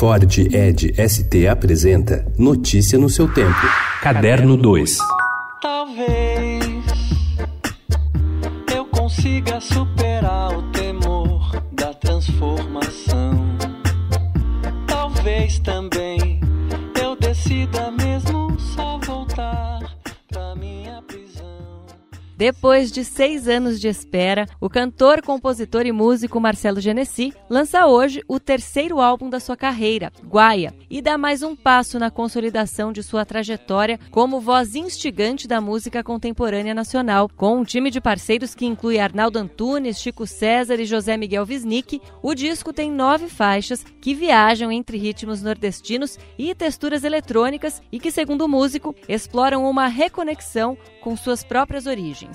Ford Ed ST apresenta Notícia no seu tempo. Caderno 2. Talvez eu consiga superar o temor da transformação. Talvez também Depois de seis anos de espera, o cantor, compositor e músico Marcelo Genesi lança hoje o terceiro álbum da sua carreira, Guaia, e dá mais um passo na consolidação de sua trajetória como voz instigante da música contemporânea nacional. Com um time de parceiros que inclui Arnaldo Antunes, Chico César e José Miguel Wisnik, o disco tem nove faixas que viajam entre ritmos nordestinos e texturas eletrônicas e que, segundo o músico, exploram uma reconexão com suas próprias origens.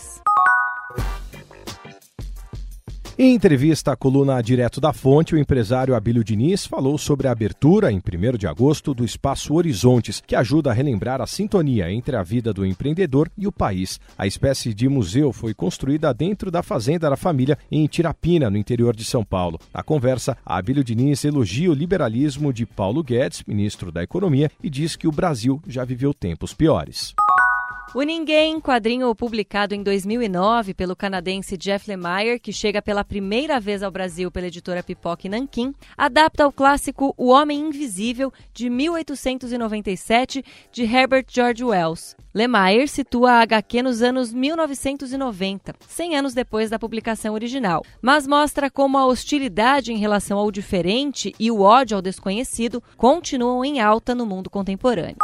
Em entrevista à coluna Direto da Fonte, o empresário Abílio Diniz falou sobre a abertura, em 1 de agosto, do Espaço Horizontes, que ajuda a relembrar a sintonia entre a vida do empreendedor e o país. A espécie de museu foi construída dentro da Fazenda da Família, em Tirapina, no interior de São Paulo. Na conversa, Abílio Diniz elogia o liberalismo de Paulo Guedes, ministro da Economia, e diz que o Brasil já viveu tempos piores. O Ninguém, quadrinho publicado em 2009 pelo canadense Jeff Lemire, que chega pela primeira vez ao Brasil pela editora Pipoca e Nanquim, adapta o clássico O Homem Invisível, de 1897, de Herbert George Wells. Lemire situa a HQ nos anos 1990, 100 anos depois da publicação original, mas mostra como a hostilidade em relação ao diferente e o ódio ao desconhecido continuam em alta no mundo contemporâneo.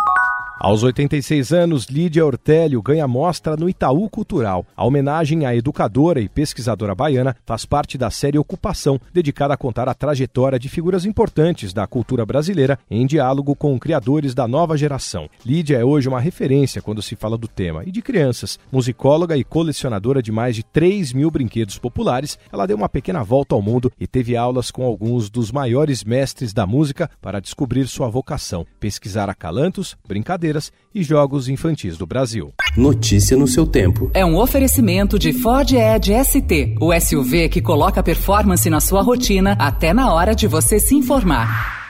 Aos 86 anos, Lídia Ortélio ganha mostra no Itaú Cultural. A homenagem à educadora e pesquisadora baiana faz parte da série Ocupação, dedicada a contar a trajetória de figuras importantes da cultura brasileira em diálogo com criadores da nova geração. Lídia é hoje uma referência quando se fala do tema e de crianças. Musicóloga e colecionadora de mais de 3 mil brinquedos populares, ela deu uma pequena volta ao mundo e teve aulas com alguns dos maiores mestres da música para descobrir sua vocação: pesquisar acalantos, brincadeiras e jogos infantis do Brasil. Notícia no seu tempo. É um oferecimento de Ford Edge ST, o SUV que coloca performance na sua rotina até na hora de você se informar.